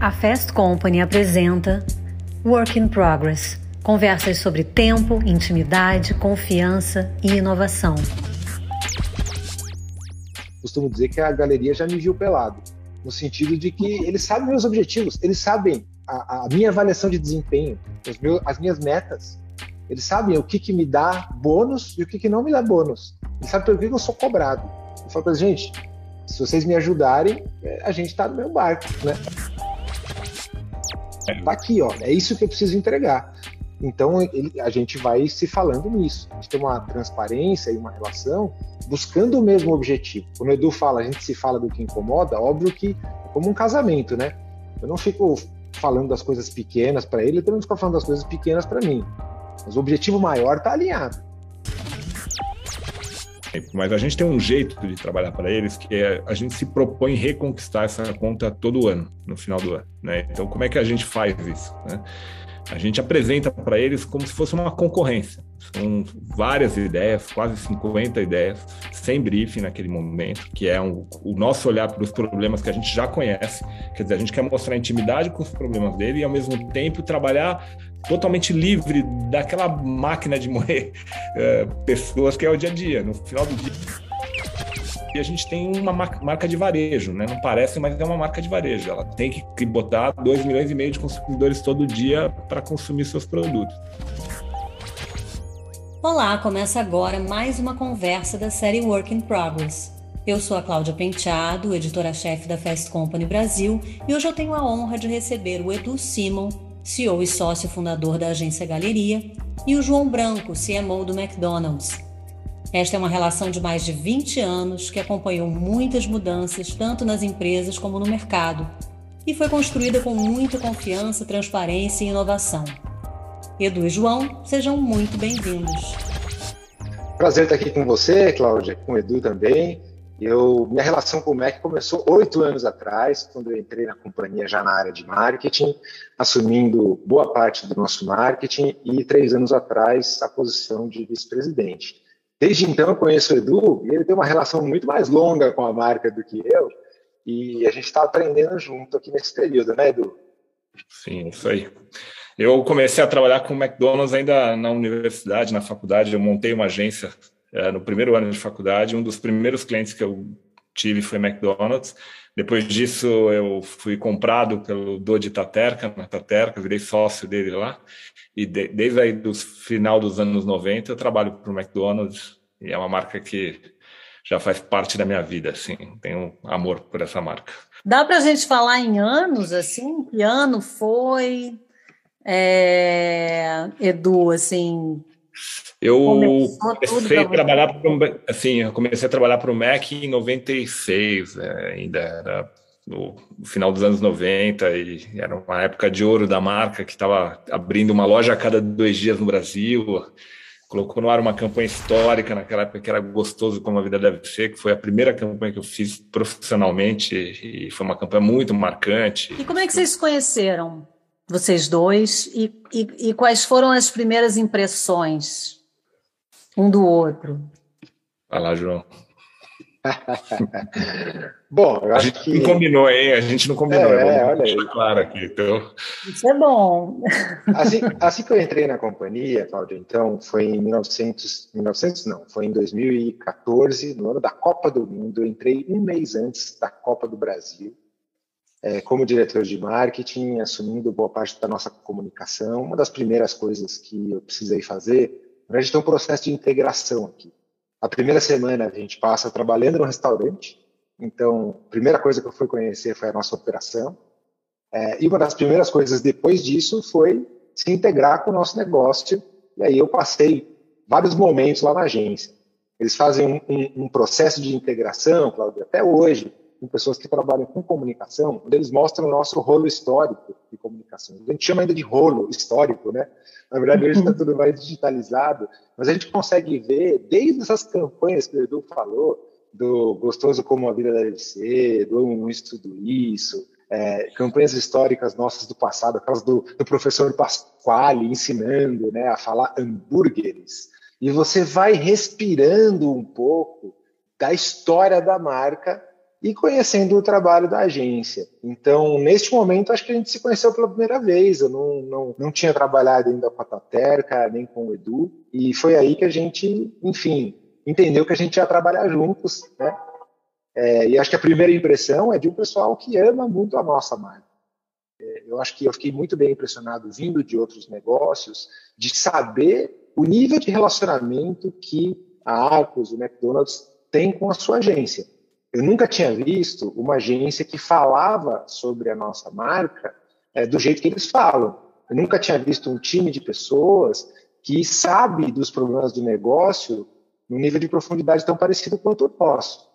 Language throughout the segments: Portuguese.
A Fast Company apresenta Work in Progress conversas sobre tempo, intimidade, confiança e inovação. Costumo dizer que a galeria já me viu pelado, no sentido de que eles sabem meus objetivos, eles sabem a, a minha avaliação de desempenho, meus, as minhas metas. Eles sabem o que, que me dá bônus e o que, que não me dá bônus. Eles sabem pelo que eu sou cobrado. Eu falo para gente, se vocês me ajudarem, é, a gente está no meu barco, né? Tá aqui, ó. É isso que eu preciso entregar. Então ele, a gente vai se falando nisso. A gente tem uma transparência e uma relação buscando o mesmo objetivo. Quando o Edu fala, a gente se fala do que incomoda, óbvio que é como um casamento, né? Eu não fico falando das coisas pequenas para ele, ele também fica falando das coisas pequenas para mim. Mas o objetivo maior está alinhado. Mas a gente tem um jeito de trabalhar para eles que é a gente se propõe reconquistar essa conta todo ano, no final do ano. Né? Então, como é que a gente faz isso? Né? A gente apresenta para eles como se fosse uma concorrência. São várias ideias, quase 50 ideias, sem briefing naquele momento, que é um, o nosso olhar para os problemas que a gente já conhece. Quer dizer, a gente quer mostrar intimidade com os problemas dele e, ao mesmo tempo, trabalhar totalmente livre daquela máquina de moer é, pessoas que é o dia a dia. No final do dia. E a gente tem uma marca de varejo, né? Não parece, mas é uma marca de varejo. Ela tem que botar 2 milhões e meio de consumidores todo dia para consumir seus produtos. Olá, começa agora mais uma conversa da série Work in Progress. Eu sou a Cláudia Penteado, editora-chefe da Fast Company Brasil, e hoje eu tenho a honra de receber o Edu Simon, CEO e sócio fundador da agência Galeria, e o João Branco, CMO do McDonald's. Esta é uma relação de mais de 20 anos que acompanhou muitas mudanças tanto nas empresas como no mercado e foi construída com muita confiança, transparência e inovação. Edu e João, sejam muito bem-vindos. Prazer estar aqui com você, Cláudia, com o Edu também. Eu, minha relação com o MEC começou oito anos atrás, quando eu entrei na companhia já na área de marketing, assumindo boa parte do nosso marketing, e três anos atrás a posição de vice-presidente. Desde então eu conheço o Edu e ele tem uma relação muito mais longa com a marca do que eu, e a gente está aprendendo junto aqui nesse período, né, Edu? Sim, isso aí. Eu comecei a trabalhar com o McDonald's ainda na universidade, na faculdade. Eu montei uma agência no primeiro ano de faculdade. Um dos primeiros clientes que eu tive foi McDonald's. Depois disso, eu fui comprado pelo Dodi Taterca, na Taterca, virei sócio dele lá. E de, desde aí do final dos anos 90, eu trabalho para o McDonald's. E é uma marca que já faz parte da minha vida, assim. Tenho amor por essa marca. Dá para a gente falar em anos, assim? Que ano foi? é, Edu, assim? Eu comecei a trabalhar para assim, eu comecei a trabalhar para o Mac em 96, é, ainda era no final dos anos 90 e era uma época de ouro da marca que estava abrindo uma loja a cada dois dias no Brasil. Colocou no ar uma campanha histórica naquela época que era gostoso como a vida deve ser, que foi a primeira campanha que eu fiz profissionalmente e foi uma campanha muito marcante. E como é que vocês se conheceram? Vocês dois, e, e, e, quais foram as primeiras impressões um do outro? Vai lá, João. bom, eu a gente que... não combinou, hein? A gente não combinou. É, olha aí. claro aqui. Então... Isso é bom. Assim, assim que eu entrei na companhia, Cláudia, então, foi em 1900, 1900 não, foi em 2014, no ano da Copa do Mundo. Eu entrei um mês antes da Copa do Brasil é, como diretor de marketing, assumindo boa parte da nossa comunicação, uma das primeiras coisas que eu precisei fazer, a gente tem um processo de integração aqui. A primeira semana a gente passa trabalhando no restaurante, então a primeira coisa que eu fui conhecer foi a nossa operação, é, e uma das primeiras coisas depois disso foi se integrar com o nosso negócio, e aí eu passei vários momentos lá na agência. Eles fazem um, um, um processo de integração, Claudio, até hoje, com pessoas que trabalham com comunicação, onde eles mostram o nosso rolo histórico de comunicação. A gente chama ainda de rolo histórico, né? Na verdade, hoje está tudo mais digitalizado, mas a gente consegue ver, desde essas campanhas que o Edu falou, do Gostoso Como a Vida Deve Ser, do Um Estudo Isso, é, campanhas históricas nossas do passado, aquelas do, do professor Pasquale ensinando né, a falar hambúrgueres, e você vai respirando um pouco da história da marca e conhecendo o trabalho da agência. Então, neste momento, acho que a gente se conheceu pela primeira vez. Eu não, não, não tinha trabalhado ainda com a Taterca, nem com o Edu, e foi aí que a gente, enfim, entendeu que a gente ia trabalhar juntos, né? É, e acho que a primeira impressão é de um pessoal que ama muito a nossa marca. É, eu acho que eu fiquei muito bem impressionado vindo de outros negócios, de saber o nível de relacionamento que a Arcos, o McDonald's, tem com a sua agência. Eu nunca tinha visto uma agência que falava sobre a nossa marca é, do jeito que eles falam. Eu nunca tinha visto um time de pessoas que sabe dos problemas do negócio num nível de profundidade tão parecido quanto o nosso.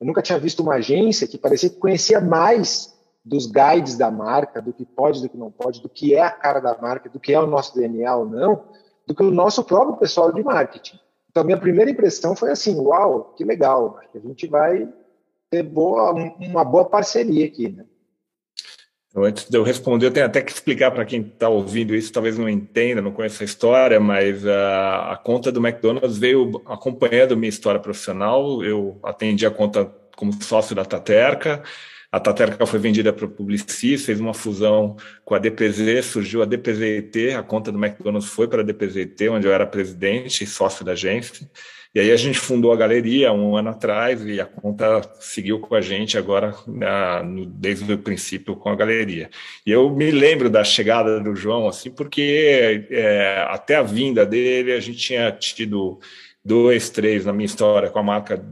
Eu nunca tinha visto uma agência que parecia que conhecia mais dos guides da marca, do que pode, do que não pode, do que é a cara da marca, do que é o nosso DNA ou não, do que o nosso próprio pessoal de marketing. Então, minha primeira impressão foi assim: uau, que legal, a gente vai ter boa, uma boa parceria aqui, né? Então, antes de eu responder, eu tenho até que explicar para quem está ouvindo isso, talvez não entenda, não conheça a história, mas a, a, conta do McDonald's veio acompanhando minha história profissional. Eu atendi a conta como sócio da Taterca. A Taterca foi vendida para o Publicis, fez uma fusão com a DPZ, surgiu a DPZT, a conta do McDonald's foi para a DPZT, onde eu era presidente e sócio da agência. E aí a gente fundou a galeria um ano atrás e a conta seguiu com a gente agora na, no, desde o princípio com a galeria. E eu me lembro da chegada do João assim, porque é, até a vinda dele a gente tinha tido dois, três na minha história com a marca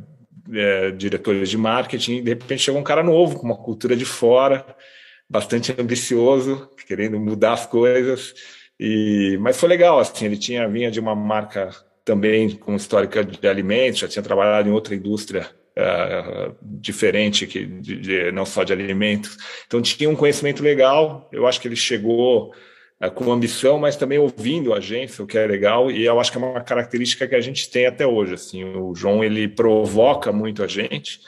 é, diretores de marketing. E de repente chegou um cara novo com uma cultura de fora, bastante ambicioso, querendo mudar as coisas. E, mas foi legal, assim, ele tinha vinha de uma marca também com histórica de alimentos, já tinha trabalhado em outra indústria uh, diferente que de, de, não só de alimentos. Então tinha um conhecimento legal. Eu acho que ele chegou uh, com ambição, mas também ouvindo a agência, o que é legal. E eu acho que é uma característica que a gente tem até hoje. Assim, o João ele provoca muito a gente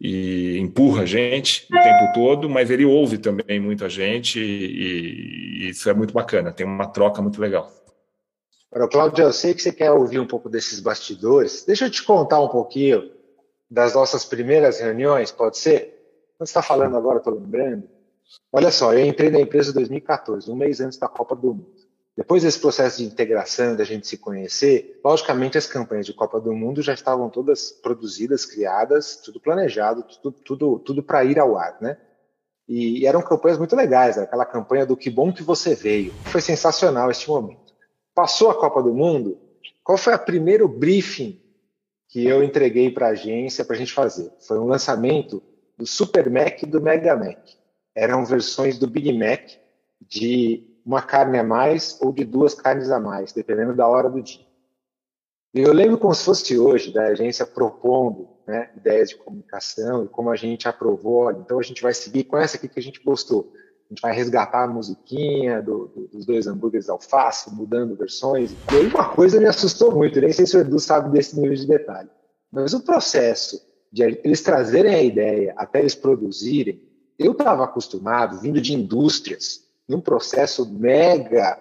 e empurra a gente o tempo todo, mas ele ouve também muito a gente e, e isso é muito bacana. Tem uma troca muito legal. Agora, Cláudio, eu sei que você quer ouvir um pouco desses bastidores. Deixa eu te contar um pouquinho das nossas primeiras reuniões, pode ser? Quando você está falando agora, estou lembrando. Olha só, eu entrei na empresa em 2014, um mês antes da Copa do Mundo. Depois desse processo de integração, da gente se conhecer, logicamente as campanhas de Copa do Mundo já estavam todas produzidas, criadas, tudo planejado, tudo, tudo, tudo para ir ao ar, né? E, eram campanhas muito legais, aquela campanha do que bom que você veio. Foi sensacional este momento. Passou a Copa do Mundo, qual foi o primeiro briefing que eu entreguei para a agência para a gente fazer? Foi um lançamento do Super Mac e do Mega Mac. Eram versões do Big Mac de uma carne a mais ou de duas carnes a mais, dependendo da hora do dia. E eu lembro como se fosse hoje, da agência propondo né, ideias de comunicação e como a gente aprovou. Então a gente vai seguir com essa aqui que a gente postou a gente vai resgatar a musiquinha do, do, dos dois hambúrgueres alface, mudando versões. E aí uma coisa me assustou muito, nem sei se o Edu sabe desse nível de detalhe. Mas o processo de eles trazerem a ideia até eles produzirem, eu estava acostumado, vindo de indústrias, num processo mega,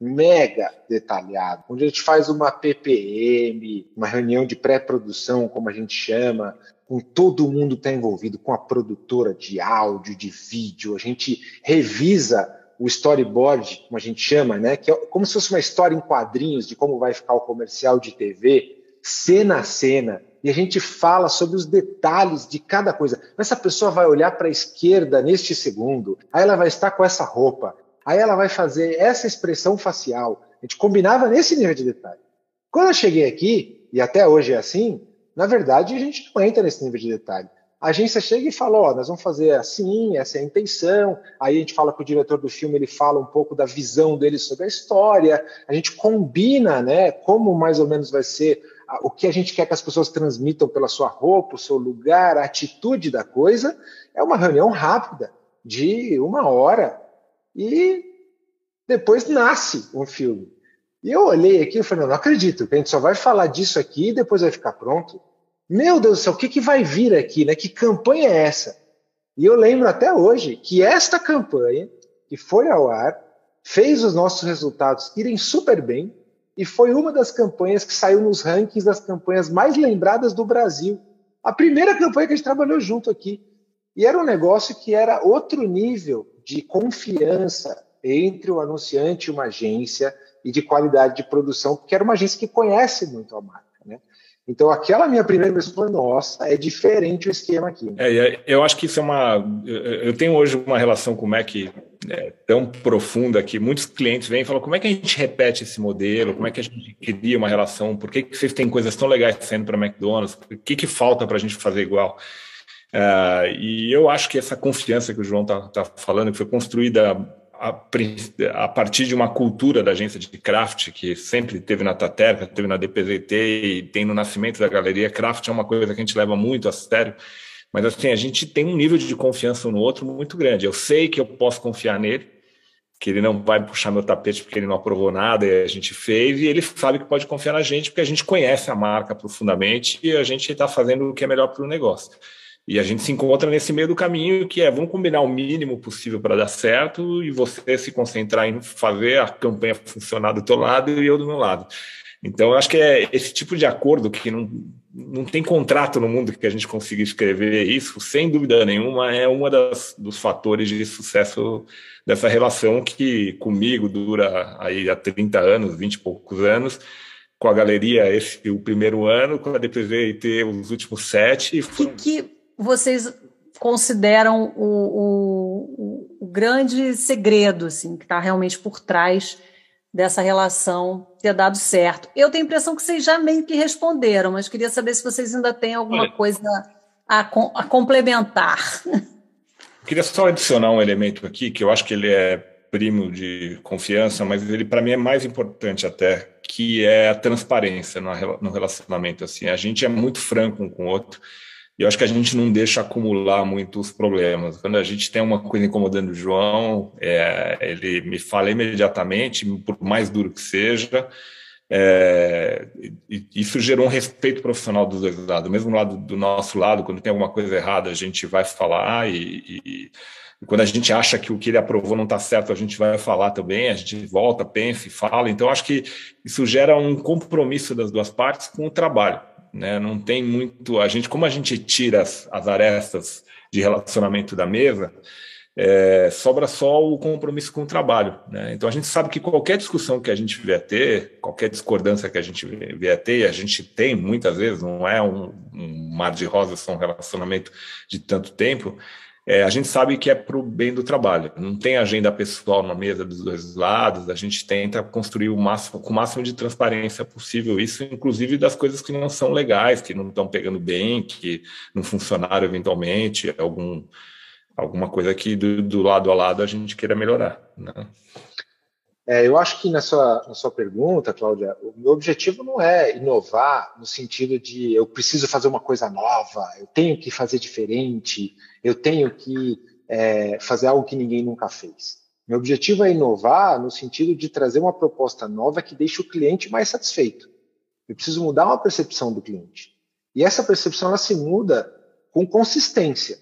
mega detalhado, onde a gente faz uma PPM, uma reunião de pré-produção, como a gente chama, com todo mundo que está envolvido, com a produtora de áudio, de vídeo, a gente revisa o storyboard, como a gente chama, né? Que é como se fosse uma história em quadrinhos de como vai ficar o comercial de TV, cena a cena, e a gente fala sobre os detalhes de cada coisa. Essa pessoa vai olhar para a esquerda neste segundo, aí ela vai estar com essa roupa, aí ela vai fazer essa expressão facial. A gente combinava nesse nível de detalhe. Quando eu cheguei aqui, e até hoje é assim, na verdade, a gente não entra nesse nível de detalhe. A agência chega e fala, ó, oh, nós vamos fazer assim, essa é a intenção. Aí a gente fala com o diretor do filme, ele fala um pouco da visão dele sobre a história. A gente combina, né, como mais ou menos vai ser o que a gente quer que as pessoas transmitam pela sua roupa, o seu lugar, a atitude da coisa. É uma reunião rápida, de uma hora, e depois nasce um filme. E eu olhei aqui e falei, não, acredito, que a gente só vai falar disso aqui e depois vai ficar pronto. Meu Deus do céu, o que, que vai vir aqui, né? Que campanha é essa? E eu lembro até hoje que esta campanha, que foi ao ar, fez os nossos resultados irem super bem e foi uma das campanhas que saiu nos rankings das campanhas mais lembradas do Brasil A primeira campanha que a gente trabalhou junto aqui. E era um negócio que era outro nível de confiança entre o anunciante e uma agência e de qualidade de produção, porque era uma agência que conhece muito a marca. Então, aquela minha primeira impressão foi, nossa, é diferente o esquema aqui. É, eu acho que isso é uma. Eu tenho hoje uma relação com o Mac é, tão profunda que muitos clientes vêm e falam: como é que a gente repete esse modelo? Como é que a gente cria uma relação? Por que, que vocês têm coisas tão legais sendo para McDonald's? O que, que falta para a gente fazer igual? Uh, e eu acho que essa confiança que o João está tá falando, que foi construída a, partir de uma cultura da agência de craft que sempre teve na Taterca, teve na DPZT e tem no nascimento da galeria. Craft é uma coisa que a gente leva muito a sério, mas assim, a gente tem um nível de confiança um no outro muito grande. Eu sei que eu posso confiar nele, que ele não vai puxar meu tapete porque ele não aprovou nada e a gente fez, e ele sabe que pode confiar na gente porque a gente conhece a marca profundamente e a gente está fazendo o que é melhor para o negócio. E a gente se encontra nesse meio do caminho que é vamos combinar o mínimo possível para dar certo e você se concentrar em fazer a campanha funcionar do teu lado e eu do meu lado. Então, eu acho que é esse tipo de acordo que não, não tem contrato no mundo que a gente consiga escrever isso, sem dúvida nenhuma, é um dos fatores de sucesso dessa relação que comigo dura aí há 30 anos, 20 e poucos anos, com a galeria esse o primeiro ano, com a DPVT os últimos sete. Foram... Que, que vocês consideram o, o, o grande segredo assim, que está realmente por trás dessa relação ter dado certo? Eu tenho a impressão que vocês já meio que responderam, mas queria saber se vocês ainda têm alguma Olha, coisa a, a complementar. Queria só adicionar um elemento aqui que eu acho que ele é primo de confiança, mas ele para mim é mais importante até, que é a transparência no relacionamento. Assim, a gente é muito franco um com o outro. E eu acho que a gente não deixa acumular muitos problemas. Quando a gente tem uma coisa incomodando o João, é, ele me fala imediatamente, por mais duro que seja. É, isso gerou um respeito profissional dos dois lados. Mesmo lado do nosso lado, quando tem alguma coisa errada, a gente vai falar e, e, e quando a gente acha que o que ele aprovou não está certo, a gente vai falar também, a gente volta, pensa e fala. Então, acho que isso gera um compromisso das duas partes com o trabalho né? Não tem muito. A gente, como a gente tira as, as arestas de relacionamento da mesa, é, sobra só o compromisso com o trabalho. Né? Então a gente sabe que qualquer discussão que a gente vier a ter, qualquer discordância que a gente vier a ter, e a gente tem muitas vezes, não é um, um mar de rosas, são um relacionamento de tanto tempo, é, a gente sabe que é para o bem do trabalho. Não tem agenda pessoal na mesa dos dois lados. A gente tenta construir o máximo, com o máximo de transparência possível isso, inclusive das coisas que não são legais, que não estão pegando bem, que não funcionaram eventualmente, algum, alguma coisa que do, do lado a lado a gente queira melhorar. Né? É, eu acho que na sua, na sua pergunta, Cláudia, o meu objetivo não é inovar no sentido de eu preciso fazer uma coisa nova, eu tenho que fazer diferente, eu tenho que é, fazer algo que ninguém nunca fez. Meu objetivo é inovar no sentido de trazer uma proposta nova que deixe o cliente mais satisfeito. Eu preciso mudar uma percepção do cliente. E essa percepção ela se muda com consistência.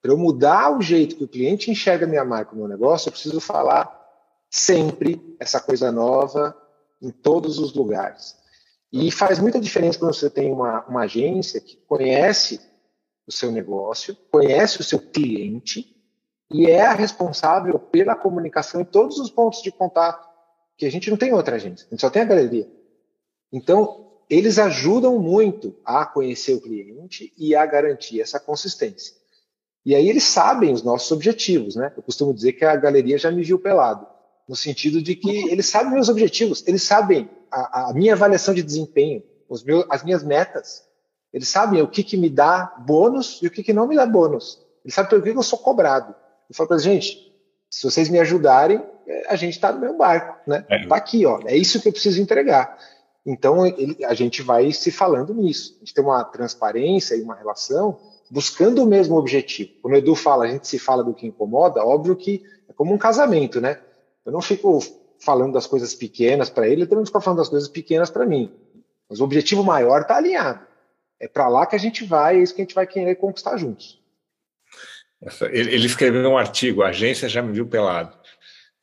Para eu mudar o jeito que o cliente enxerga minha marca, o meu negócio, eu preciso falar sempre essa coisa nova em todos os lugares. E faz muita diferença quando você tem uma, uma agência que conhece o seu negócio, conhece o seu cliente e é a responsável pela comunicação em todos os pontos de contato, que a gente não tem outra agência, a gente só tem a galeria. Então, eles ajudam muito a conhecer o cliente e a garantir essa consistência. E aí eles sabem os nossos objetivos, né? Eu costumo dizer que a galeria já me viu pelado no sentido de que eles sabem meus objetivos, eles sabem a, a minha avaliação de desempenho, os meus, as minhas metas. Eles sabem o que, que me dá bônus e o que, que não me dá bônus. Eles sabem pelo que eu sou cobrado. Eu falo para eles, gente, se vocês me ajudarem, é, a gente está no meu barco, né? É. Tá aqui, ó. É isso que eu preciso entregar. Então ele, a gente vai se falando nisso. A gente tem uma transparência e uma relação buscando o mesmo objetivo. Quando o Edu fala, a gente se fala do que incomoda, óbvio que é como um casamento, né? Eu não fico falando das coisas pequenas para ele, ele também fica falando das coisas pequenas para mim. Mas o objetivo maior está alinhado. É para lá que a gente vai, é isso que a gente vai querer conquistar juntos. Ele escreveu um artigo, a agência já me viu pelado.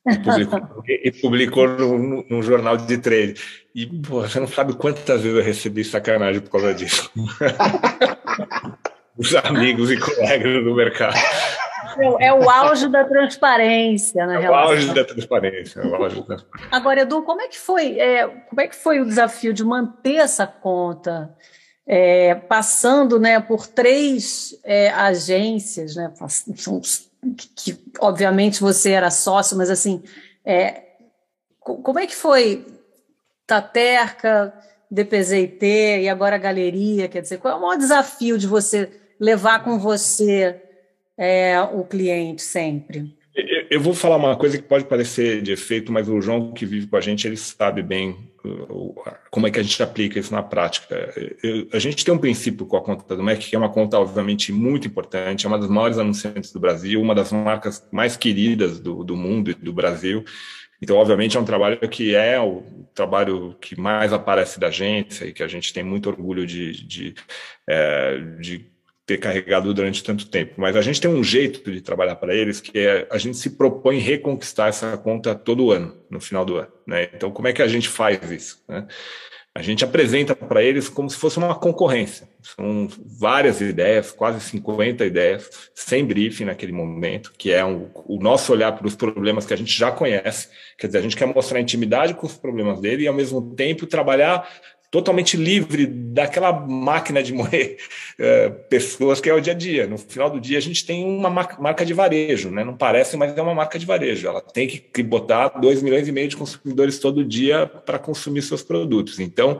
E publicou, e publicou no, no, jornal de trade. E pô, você não sabe quantas vezes eu recebi sacanagem por causa disso. os amigos e colegas do mercado. É, é o auge da transparência na é relação. O auge da transparência, é o auge da transparência. Agora, Edu, como é que foi? É, como é que foi o desafio de manter essa conta? É, passando né, por três agências, né, que, que, obviamente você era sócio, mas assim, é, como é que foi Taterca, DPZIT e agora a Galeria? Quer dizer, qual é o maior desafio de você levar com você é, o cliente sempre? Eu vou falar uma coisa que pode parecer de efeito, mas o João que vive com a gente, ele sabe bem como é que a gente aplica isso na prática. a gente tem um princípio com a conta do MEC, que é uma conta, obviamente, muito importante, é uma das maiores anunciantes do Brasil, uma das marcas mais queridas do, do mundo e do Brasil. Então, obviamente, é um trabalho que é o trabalho que mais aparece da agência e que a gente tem muito orgulho de, de, é, de ter carregado durante tanto tempo. Mas a gente tem um jeito de trabalhar para eles que é a gente se propõe reconquistar essa conta todo ano, no final do ano. Né? Então, como é que a gente faz isso? Né? A gente apresenta para eles como se fosse uma concorrência. São várias ideias, quase 50 ideias, sem briefing naquele momento, que é um, o nosso olhar para os problemas que a gente já conhece. Quer dizer, a gente quer mostrar intimidade com os problemas dele e, ao mesmo tempo, trabalhar totalmente livre daquela máquina de moer é, pessoas que é o dia a dia. No final do dia, a gente tem uma marca de varejo, né? não parece, mas é uma marca de varejo. Ela tem que botar 2 milhões e meio de consumidores todo dia para consumir seus produtos. Então,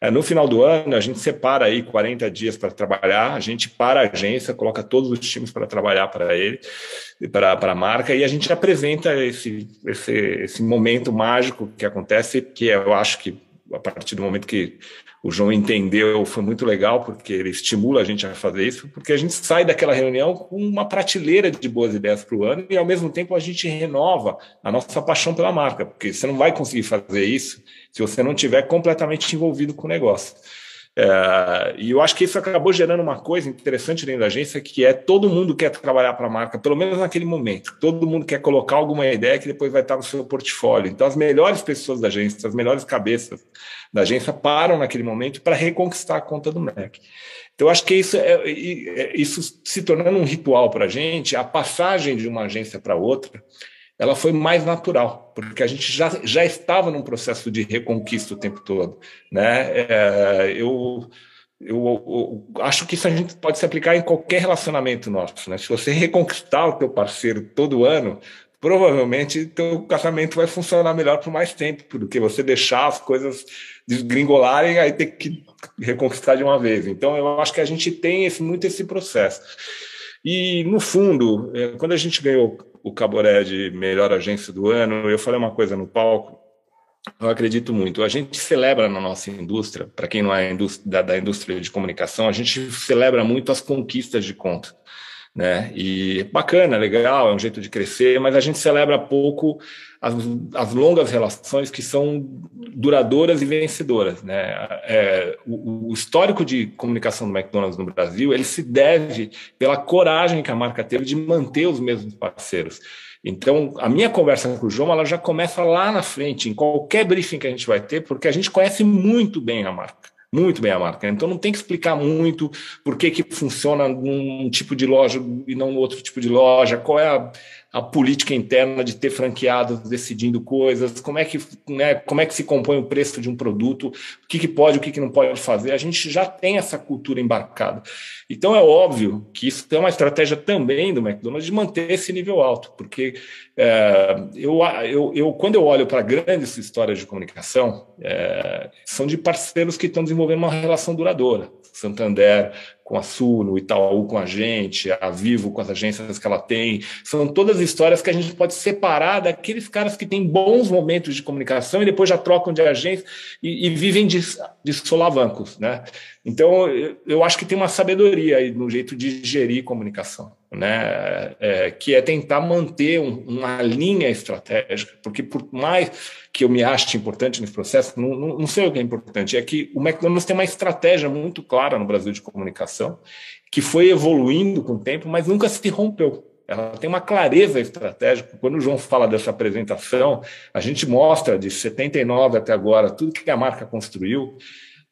é, no final do ano, a gente separa aí 40 dias para trabalhar, a gente para a agência, coloca todos os times para trabalhar para ele, para a marca, e a gente apresenta esse, esse, esse momento mágico que acontece, que eu acho que a partir do momento que o João entendeu, foi muito legal, porque ele estimula a gente a fazer isso, porque a gente sai daquela reunião com uma prateleira de boas ideias para o ano e, ao mesmo tempo, a gente renova a nossa paixão pela marca, porque você não vai conseguir fazer isso se você não estiver completamente envolvido com o negócio. É, e eu acho que isso acabou gerando uma coisa interessante dentro da agência, que é todo mundo quer trabalhar para a marca, pelo menos naquele momento. Todo mundo quer colocar alguma ideia que depois vai estar no seu portfólio. Então, as melhores pessoas da agência, as melhores cabeças da agência param naquele momento para reconquistar a conta do MEC. Então, acho que isso, é isso se tornando um ritual para a gente, a passagem de uma agência para outra, ela foi mais natural, porque a gente já, já estava num processo de reconquista o tempo todo. Né? É, eu, eu, eu, acho que isso a gente pode se aplicar em qualquer relacionamento nosso. Né? Se você reconquistar o teu parceiro todo ano, provavelmente teu casamento vai funcionar melhor por mais tempo do que você deixar as coisas desgringolarem e aí ter que reconquistar de uma vez. Então, eu acho que a gente tem esse, muito esse processo. E, no fundo, é, quando a gente ganhou o Caboré de melhor agência do ano, eu falei uma coisa no palco, eu acredito muito. A gente celebra na nossa indústria, para quem não é da, da, indústria de comunicação, a gente celebra muito as conquistas de conta. Né? E bacana, legal, é um jeito de crescer, mas a gente celebra pouco as, as longas relações que são duradouras e vencedoras. Né? É, o, o, histórico de comunicação do McDonald's no Brasil ele se deve pela coragem que a marca teve de manter os mesmos parceiros. Então, a minha conversa com o João ela já começa lá na frente, em qualquer briefing que a gente vai ter, porque a gente conhece muito bem a marca muito bem a marca. Então não tem que explicar muito por que, que funciona num tipo de loja e não no outro tipo de loja, qual é a, a política interna de ter franqueados decidindo coisas, como é que, né, como é que se compõe o preço de um produto, o que, que pode, o que, que não pode fazer. A gente já tem essa cultura embarcada. Então é óbvio que isso é uma estratégia também do McDonald's de manter esse nível alto, porque é, eu, eu, eu, quando eu olho para grandes histórias de comunicação, é, são de parceiros que estão desenvolvendo uma relação duradoura. Santander com a Suno, Itaú com a gente, a Vivo com as agências que ela tem. São todas histórias que a gente pode separar daqueles caras que têm bons momentos de comunicação e depois já trocam de agência e, e vivem de, de solavancos. Né? Então, eu, eu acho que tem uma sabedoria aí no jeito de gerir comunicação né, é, que é tentar manter um, uma linha estratégica, porque por mais que eu me ache importante nesse processo, não, não, não, sei o que é importante, é que o McDonald's tem uma estratégia muito clara no Brasil de comunicação, que foi evoluindo com o tempo, mas nunca se rompeu. Ela tem uma clareza estratégica. Quando o João fala dessa apresentação, a gente mostra de 79 até agora tudo que a marca construiu,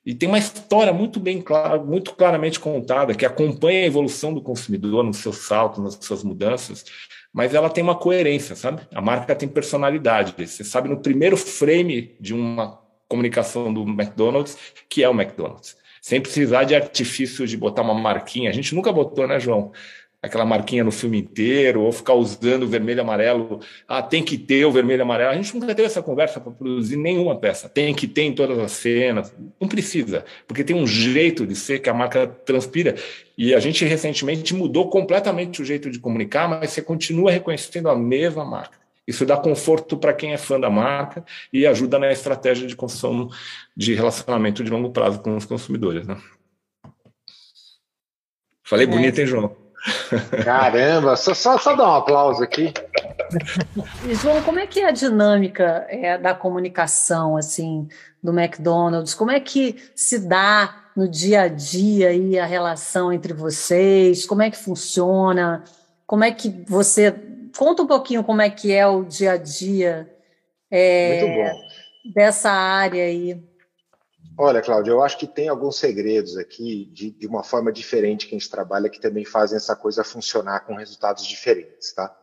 E tem uma história muito bem clara, muito claramente contada, que acompanha a evolução do consumidor nos seus saltos, nas suas mudanças, mas ela tem uma coerência, sabe? A marca tem personalidade. Você sabe no primeiro frame de uma comunicação do McDonald's que é o McDonald's. Sem precisar de artifício de botar uma marquinha. A gente nunca botou, né, João? Aquela marquinha no filme inteiro, ou ficar usando o vermelho e amarelo. Ah, tem que ter o vermelho e amarelo. A gente nunca teve essa conversa para produzir nenhuma peça. Tem que ter em todas as cenas. Não precisa, porque tem um jeito de ser que a marca transpira. E a gente recentemente mudou completamente o jeito de comunicar, mas você continua reconhecendo a mesma marca. Isso dá conforto para quem é fã da marca e ajuda na estratégia de construção de relacionamento de longo prazo com os consumidores. Né? Falei é. bonito, hein, João? Caramba, só, só, só dar um aplauso aqui. João, como é que é a dinâmica é, da comunicação assim do McDonald's? Como é que se dá no dia a dia aí a relação entre vocês? Como é que funciona? Como é que você conta um pouquinho como é que é o dia a dia é, dessa área aí? Olha, Cláudia, eu acho que tem alguns segredos aqui de, de, uma forma diferente que a gente trabalha que também fazem essa coisa funcionar com resultados diferentes, tá?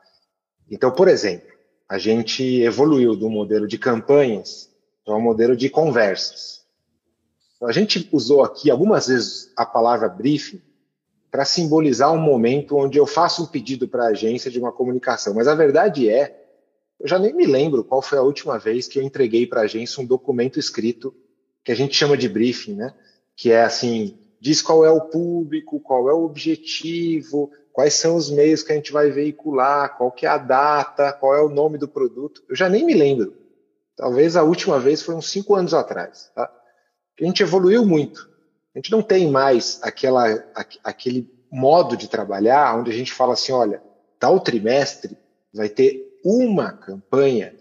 Então, por exemplo, a gente evoluiu do modelo de campanhas para um modelo de conversas. Então, a gente usou aqui algumas vezes a palavra briefing para simbolizar um momento onde eu faço um pedido para a agência de uma comunicação, mas a verdade é, eu já nem me lembro qual foi a última vez que eu entreguei para a agência um documento escrito que a gente chama de briefing, né? Que é assim, diz qual é o público, qual é o objetivo, quais são os meios que a gente vai veicular, qual que é a data, qual é o nome do produto. Eu já nem me lembro. Talvez a última vez foi uns cinco anos atrás. Tá? A gente evoluiu muito. A gente não tem mais aquela, aquele modo de trabalhar onde a gente fala assim, olha, tal trimestre vai ter uma campanha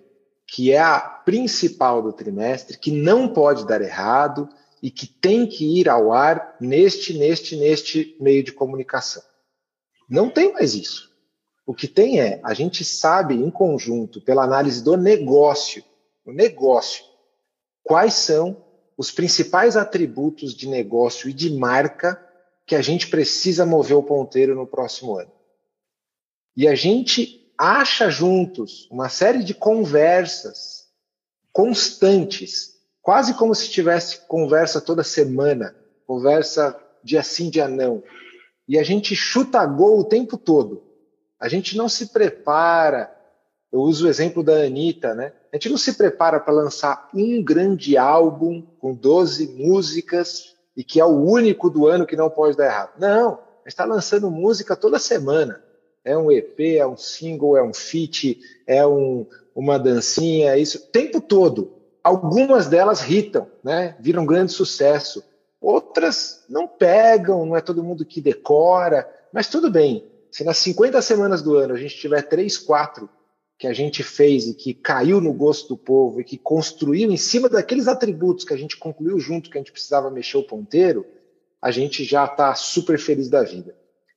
que é a principal do trimestre, que não pode dar errado e que tem que ir ao ar neste, neste, neste meio de comunicação. Não tem mais isso. O que tem é, a gente sabe em conjunto, pela análise do negócio, o negócio, quais são os principais atributos de negócio e de marca que a gente precisa mover o ponteiro no próximo ano. E a gente acha juntos uma série de conversas constantes, quase como se tivesse conversa toda semana, conversa dia sim, dia não. E a gente chuta gol o tempo todo. A gente não se prepara. Eu uso o exemplo da Anitta, né? A gente não se prepara para lançar um grande álbum com 12 músicas e que é o único do ano que não pode dar errado. Não, a gente está lançando música toda semana. É um EP, é um single, é um feat, é um, uma dancinha, é isso, o tempo todo. Algumas delas hitam, né? Viram grande sucesso. Outras não pegam, não é todo mundo que decora, mas tudo bem. Se nas 50 semanas do ano a gente tiver três, quatro que a gente fez e que caiu no gosto do povo e que construiu em cima daqueles atributos que a gente concluiu junto, que a gente precisava mexer o ponteiro, a gente já está super feliz da vida.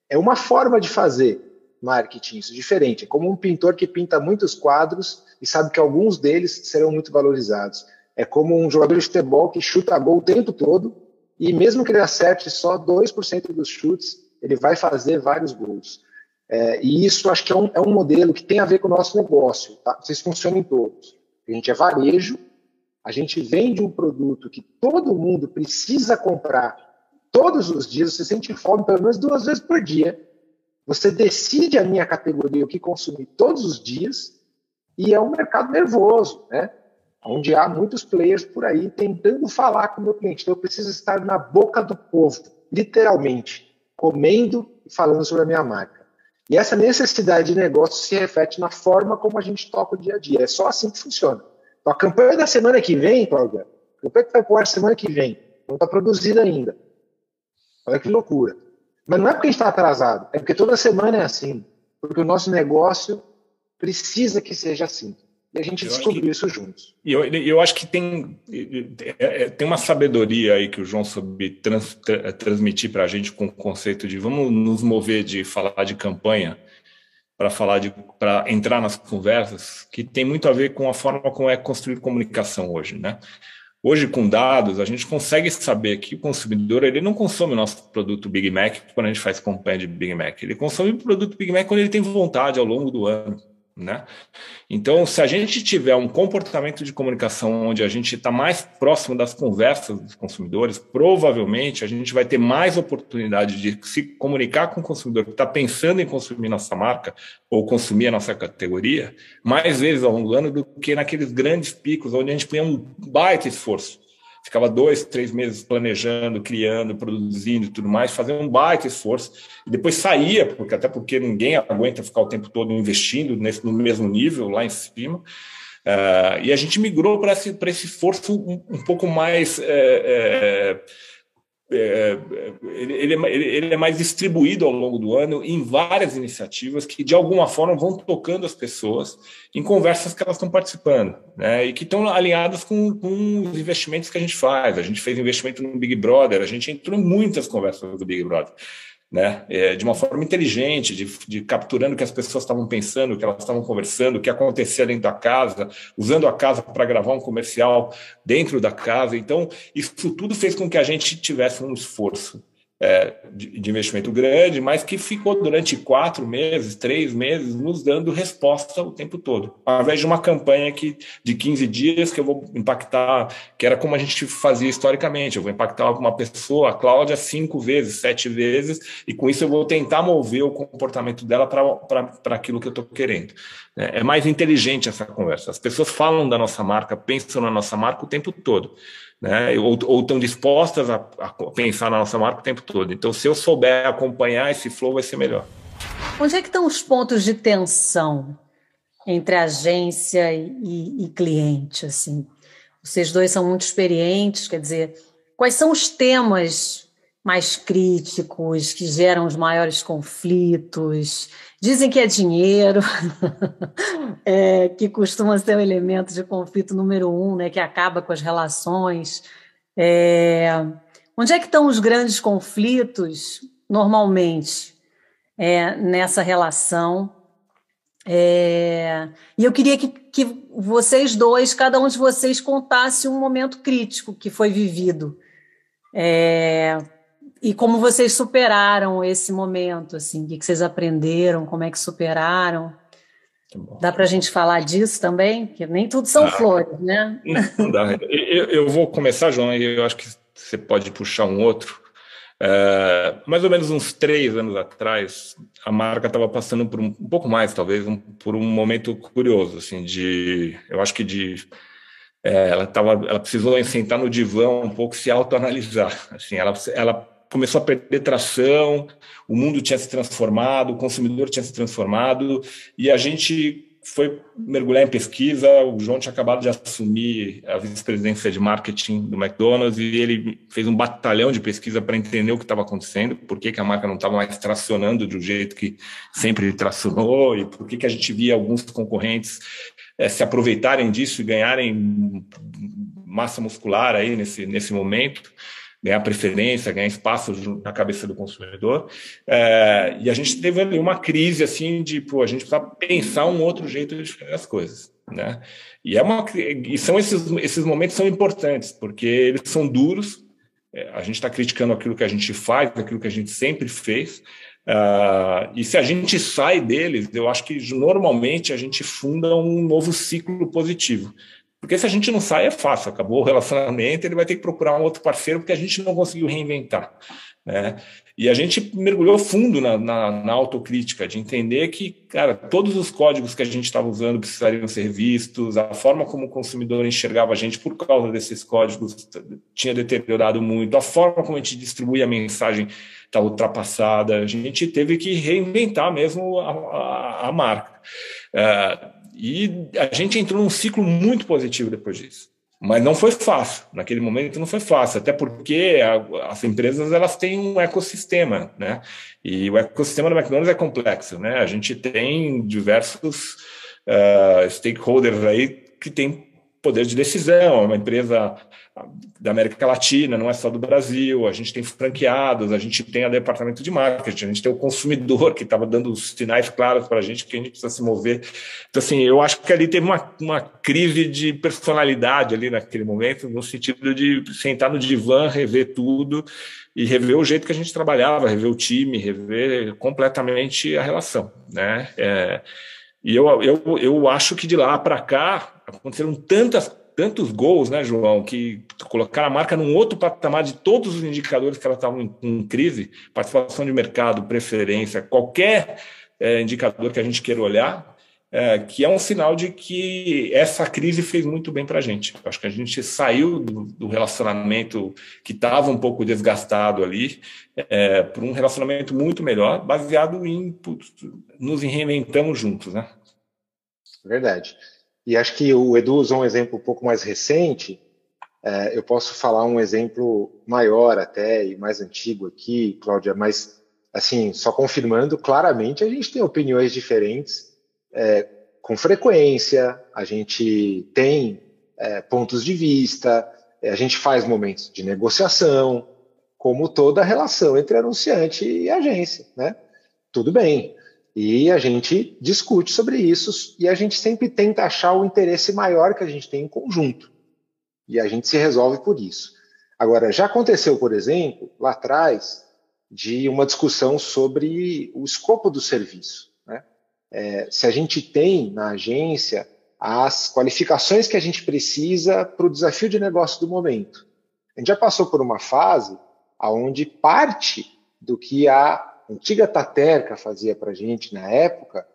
É uma forma de fazer marketing, isso é diferente. É como um pintor que pinta muitos quadros e sabe que alguns deles serão muito valorizados. É como um jogador de futebol que chuta gol o tempo todo e mesmo que ele acerte só 2% dos chutes, ele vai fazer vários gols. É, e isso acho que é um, é um, modelo que tem a ver com o nosso negócio. Tá? Vocês funcionam em todos. A gente é varejo, a gente vende um produto que todo mundo precisa comprar todos os dias. Você sente fome pelo menos duas vezes por dia. Você decide a minha categoria, o que consumir todos os dias, e é um mercado nervoso, né? Onde há muitos players por aí tentando falar com o meu cliente. Então eu preciso estar na boca do povo, literalmente, comendo e falando sobre a minha marca. E essa necessidade de negócio se reflete na forma como a gente toca o dia a dia. É só assim que funciona. Então, a campanha da semana que vem, Cláudia, a campanha que vai a semana que vem, não está produzida ainda. Olha que loucura. Mas não é porque a gente está atrasado, é porque toda semana é assim. Porque o nosso negócio precisa que seja assim. E a gente eu descobriu que, isso juntos. E eu, eu acho que tem, é, é, tem uma sabedoria aí que o João soube trans, transmitir para a gente com o conceito de vamos nos mover de falar de campanha para falar de para entrar nas conversas, que tem muito a ver com a forma como é construir comunicação hoje, né? Hoje, com dados, a gente consegue saber que o consumidor ele não consome o nosso produto Big Mac quando a gente faz campanha de Big Mac. Ele consome o produto Big Mac quando ele tem vontade ao longo do ano. Né? Então, se a gente tiver um comportamento de comunicação onde a gente está mais próximo das conversas dos consumidores, provavelmente a gente vai ter mais oportunidade de se comunicar com o consumidor que está pensando em consumir nossa marca ou consumir a nossa categoria mais vezes ao longo do ano do que naqueles grandes picos onde a gente põe um baita esforço ficava dois, três meses planejando, criando, produzindo e tudo mais, fazendo um baita esforço, e depois saía, porque até porque ninguém aguenta ficar o tempo todo investindo nesse, no mesmo nível, lá em cima, uh, e a gente migrou para esse, esse esforço um, um pouco mais... É, é, é, ele, ele, é, ele, é mais distribuído ao longo do ano em várias iniciativas que, de alguma forma, vão tocando as pessoas em conversas que elas estão participando, né? E que estão alinhadas com, com os investimentos que a gente faz. A gente fez investimento no Big Brother, a gente entrou em muitas conversas do Big Brother né? É, de uma forma inteligente, de, de, capturando o que as pessoas estavam pensando, o que elas estavam conversando, o que acontecia dentro da casa, usando a casa para gravar um comercial dentro da casa. Então, isso tudo fez com que a gente tivesse um esforço é, de, de, investimento grande, mas que ficou durante quatro meses, três meses, nos dando resposta o tempo todo. Ao invés de uma campanha que, de 15 dias que eu vou impactar, que era como a gente fazia historicamente, eu vou impactar uma pessoa, a Cláudia, cinco vezes, sete vezes, e com isso eu vou tentar mover o comportamento dela para aquilo que eu estou querendo. É, é mais inteligente essa conversa. As pessoas falam da nossa marca, pensam na nossa marca o tempo todo né? ou, ou estão dispostas a, a, pensar na nossa marca o tempo todo. Então, se eu souber acompanhar esse flow, vai ser melhor. Onde é que estão os pontos de tensão entre agência e, e cliente? Assim, vocês dois são muito experientes, quer dizer, quais são os temas mais críticos, que geram os maiores conflitos. Dizem que é dinheiro, é, que costuma ser o um elemento de conflito número um, né, que acaba com as relações. É, onde é que estão os grandes conflitos, normalmente, é, nessa relação? É, e eu queria que, que vocês dois, cada um de vocês, contasse um momento crítico que foi vivido. É, e como vocês superaram esse momento, assim, o que vocês aprenderam, como é que superaram? Dá para a gente falar disso também? Porque nem tudo são ah, flores, né? Não dá. Eu, eu, vou começar, João, e eu acho que você pode puxar um outro. É, mais ou menos uns três anos atrás, a marca estava passando por um, um, pouco mais, talvez, um, por um momento curioso, assim, de, eu acho que de é, ela tava, ela precisou sentar no divã um pouco se autoanalisar, assim, ela, ela começou a perder tração, o mundo tinha se transformado, o consumidor tinha se transformado, e a gente foi mergulhar em pesquisa. O João tinha acabado de assumir a vice-presidência de marketing do McDonald's e ele fez um batalhão de pesquisa para entender o que estava acontecendo, por que, que a marca não estava mais tracionando do jeito que sempre tracionou e por que, que a gente via alguns concorrentes é, se aproveitarem disso e ganharem massa muscular aí nesse, nesse momento ganhar preferência, ganhar espaço na cabeça do consumidor. É, e a gente teve ali uma crise assim de, pô, a gente precisa pensar um outro jeito de fazer as coisas, né? E é uma e são esses esses momentos são importantes porque eles são duros. É, a gente está criticando aquilo que a gente faz, aquilo que a gente sempre fez. Uh, e se a gente sai deles, eu acho que normalmente a gente funda um novo ciclo positivo. Porque se a gente não sai, é fácil, acabou o relacionamento, ele vai ter que procurar um outro parceiro, porque a gente não conseguiu reinventar. Né? E a gente mergulhou fundo na, na, na autocrítica, de entender que, cara, todos os códigos que a gente estava usando precisariam ser vistos, a forma como o consumidor enxergava a gente por causa desses códigos tinha deteriorado muito, a forma como a gente distribui a mensagem está ultrapassada, a gente teve que reinventar mesmo a, a, a marca. Uh, e a gente entrou num ciclo muito positivo depois disso. Mas não foi fácil, naquele momento não foi fácil, até porque a, as empresas elas têm um ecossistema, né? E o ecossistema do McDonald's é complexo, né? A gente tem diversos uh, stakeholders aí que têm poder de decisão, é uma empresa da América Latina, não é só do Brasil, a gente tem franqueados, a gente tem o departamento de marketing, a gente tem o consumidor que estava dando sinais claros para a gente que a gente precisa se mover. Então, assim, eu acho que ali teve uma, uma crise de personalidade ali naquele momento, no sentido de sentar no divã, rever tudo e rever o jeito que a gente trabalhava, rever o time, rever completamente a relação, né? É, e eu, eu, eu acho que de lá para cá aconteceram tantas, tantos gols, né, João, que colocaram a marca num outro patamar de todos os indicadores que ela estava em, em, crise, participação de mercado, preferência, qualquer é, indicador que a gente queira olhar, é, que é um sinal de que essa crise fez muito bem para a gente. Acho que a gente saiu do, do relacionamento que estava um pouco desgastado ali é, para um relacionamento muito melhor, baseado em nos reinventamos juntos, né? Verdade. E acho que o Edu usou um exemplo um pouco mais recente. É, eu posso falar um exemplo maior até e mais antigo aqui, Cláudia, mas assim, só confirmando, claramente a gente tem opiniões diferentes é, com frequência, a gente tem é, pontos de vista, é, a gente faz momentos de negociação, como toda relação entre anunciante e agência, né? Tudo bem. E a gente discute sobre isso e a gente sempre tenta achar o interesse maior que a gente tem em conjunto. E a gente se resolve por isso. Agora, já aconteceu, por exemplo, lá atrás, de uma discussão sobre o escopo do serviço. Né? É, se a gente tem na agência as qualificações que a gente precisa para o desafio de negócio do momento. A gente já passou por uma fase onde parte do que a antiga Taterca fazia para a gente na época,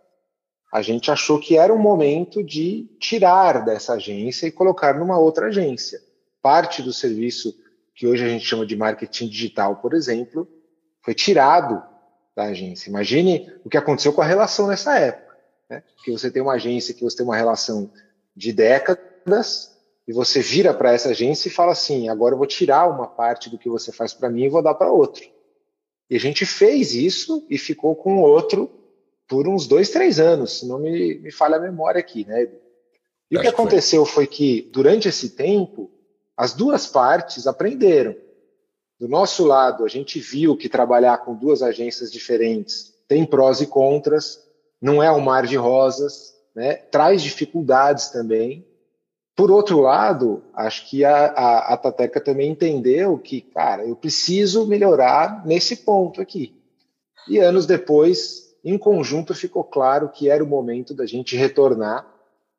a gente achou que era um momento de tirar dessa agência e colocar numa outra agência. Parte do serviço que hoje a gente chama de marketing digital, por exemplo, foi tirado da agência. Imagine o que aconteceu com a relação nessa época. Né? Que você tem uma agência que você tem uma relação de décadas e você vira para essa agência e fala assim: agora eu vou tirar uma parte do que você faz para mim e vou dar para outro. E a gente fez isso e ficou com o outro por uns dois, três anos, se não me, me falha a memória aqui, né? E o que aconteceu foi. foi que, durante esse tempo, as duas partes aprenderam. Do nosso lado, a gente viu que trabalhar com duas agências diferentes tem prós e contras, não é um mar de rosas, né? traz dificuldades também. Por outro lado, acho que a, a, a Tateca também entendeu que, cara, eu preciso melhorar nesse ponto aqui. E anos depois, em conjunto, ficou claro que era o momento da gente retornar.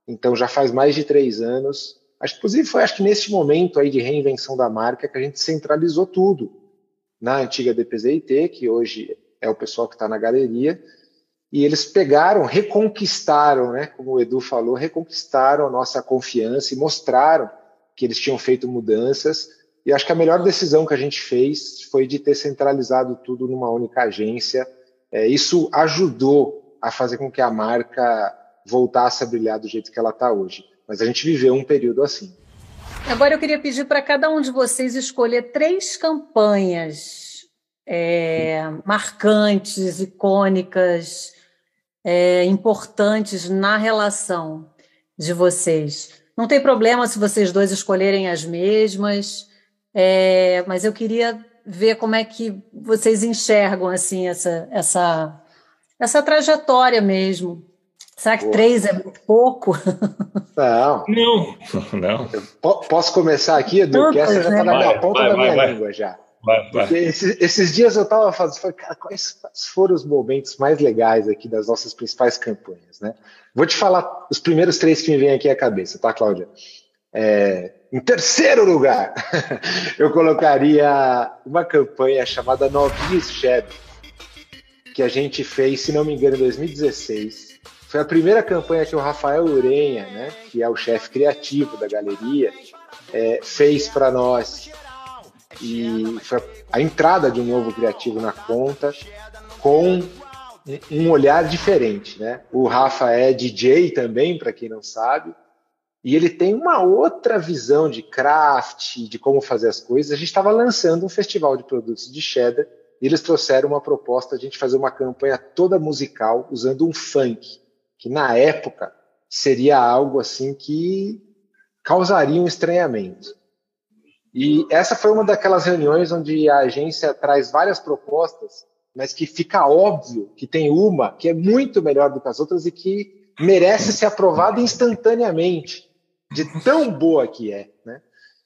Então, já faz mais de três anos. Acho, inclusive, foi acho que nesse momento aí de reinvenção da marca que a gente centralizou tudo na antiga DPZIT, que hoje é o pessoal que está na galeria, e eles pegaram, reconquistaram, né, como o Edu falou, reconquistaram a nossa confiança e mostraram que eles tinham feito mudanças. E acho que a melhor decisão que a gente fez foi de ter centralizado tudo numa única agência. É, isso ajudou a fazer com que a marca voltasse a brilhar do jeito que ela está hoje. Mas a gente viveu um período assim. Agora eu queria pedir para cada um de vocês escolher três campanhas é, marcantes, icônicas, é, importantes na relação de vocês. Não tem problema se vocês dois escolherem as mesmas, é, mas eu queria ver como é que vocês enxergam assim essa essa essa trajetória mesmo. Será que Boa. três é muito pouco? Não. Não. Não. posso começar aqui, Edu? Tantas, que essa já está na minha ponta vai, da minha vai, língua já. Esses, esses, dias eu estava falei, cara, quais foram os momentos mais legais aqui das nossas principais campanhas, né? Vou te falar os primeiros três que me vêm aqui à cabeça, tá, Cláudia? É, em terceiro lugar, eu colocaria uma campanha chamada Novinhos Shed, que a gente fez, se não me engano, em 2016. Foi a primeira campanha que o Rafael Urenha, né, que é o chefe criativo da galeria, é, fez para nós e foi a entrada de um novo criativo na conta com um olhar diferente, né? O Rafa é DJ também, para quem não sabe, e ele tem uma outra visão de craft, de como fazer as coisas. A gente estava lançando um festival de produtos de cheddar e eles trouxeram uma proposta de a gente fazer uma campanha toda musical usando um funk, que na época seria algo assim que causariam estranhamento. E essa foi uma daquelas reuniões onde a agência traz várias propostas, mas que fica óbvio que tem uma que é muito melhor do que as outras e que merece ser aprovada instantaneamente, de tão boa que é, né?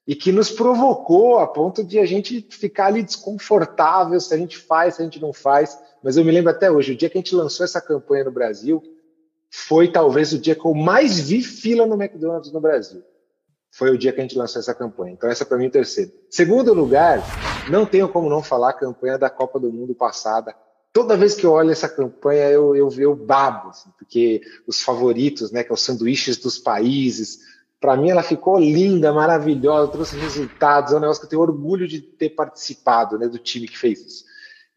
E que nos provocou a ponto de a gente ficar ali desconfortável se a gente faz, se a gente não faz. Mas eu me lembro até hoje, o dia que a gente lançou essa campanha no Brasil, foi talvez o dia que eu mais vi fila no McDonald's no Brasil foi o dia que a gente lançou essa campanha. Então, essa para mim é terceiro. Segundo lugar, não tenho como não falar a campanha da Copa do Mundo passada. Toda vez que eu olho essa campanha, eu, eu, eu babo, assim, porque os favoritos, né, que é os sanduíches dos países, para mim ela ficou linda, maravilhosa, trouxe resultados, é um negócio que eu tenho orgulho de ter participado, né, do time que fez isso.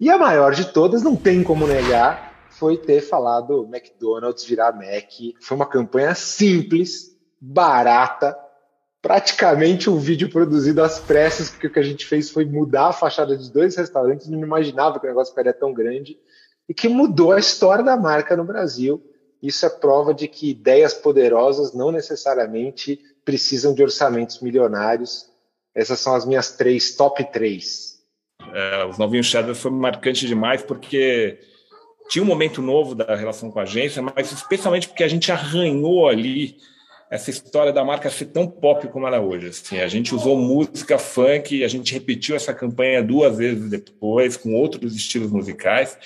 E a maior de todas, não tem como negar, foi ter falado McDonald's virar Mac. Foi uma campanha simples, barata, praticamente um vídeo produzido às pressas, porque o que a gente fez foi mudar a fachada de dois restaurantes, não imaginava que o negócio ficaria tão grande, e que mudou a história da marca no Brasil. Isso é prova de que ideias poderosas não necessariamente precisam de orçamentos milionários. Essas são as minhas três, top três. É, os novinhos Cheddar foi marcante demais porque tinha um momento novo da relação com a agência, mas especialmente porque a gente arranhou ali essa história da marca ser tão pop como ela é hoje. Assim, a gente usou música funk, a gente repetiu essa campanha duas vezes depois, com outros estilos musicais,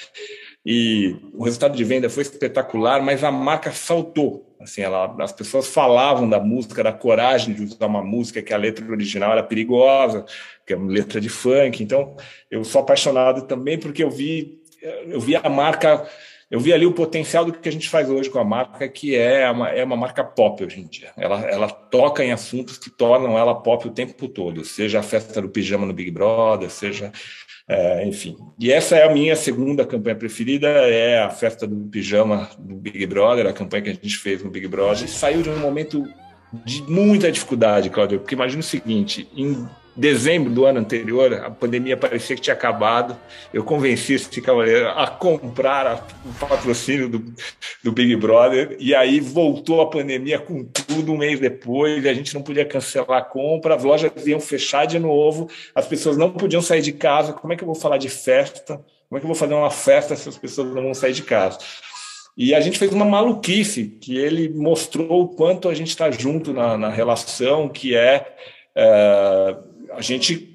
e o resultado de venda foi espetacular, mas a marca saltou. Assim, ela, as pessoas falavam da música, da coragem de usar uma música que a letra original era perigosa, que é uma letra de funk. Então, eu sou apaixonado também porque eu vi, eu vi a marca eu vi ali o potencial do que a gente faz hoje com a marca, que é uma, é uma marca pop hoje em dia. Ela, ela toca em assuntos que tornam ela pop o tempo todo, seja a festa do pijama no Big Brother, seja. É, enfim. E essa é a minha segunda campanha preferida, é a festa do pijama do Big Brother, a campanha que a gente fez no Big Brother. Saiu de um momento de muita dificuldade, Cláudio, porque imagina o seguinte: em dezembro do ano anterior, a pandemia parecia que tinha acabado. Eu convenci esse cavaleiro a comprar o patrocínio do, do Big Brother, e aí voltou a pandemia com tudo um mês depois, a gente não podia cancelar a compra, as lojas iam fechar de novo, as pessoas não podiam sair de casa. Como é que eu vou falar de festa? Como é que eu vou fazer uma festa se as pessoas não vão sair de casa? E a gente fez uma maluquice, que ele mostrou o quanto a gente está junto na, na relação, que é, é a gente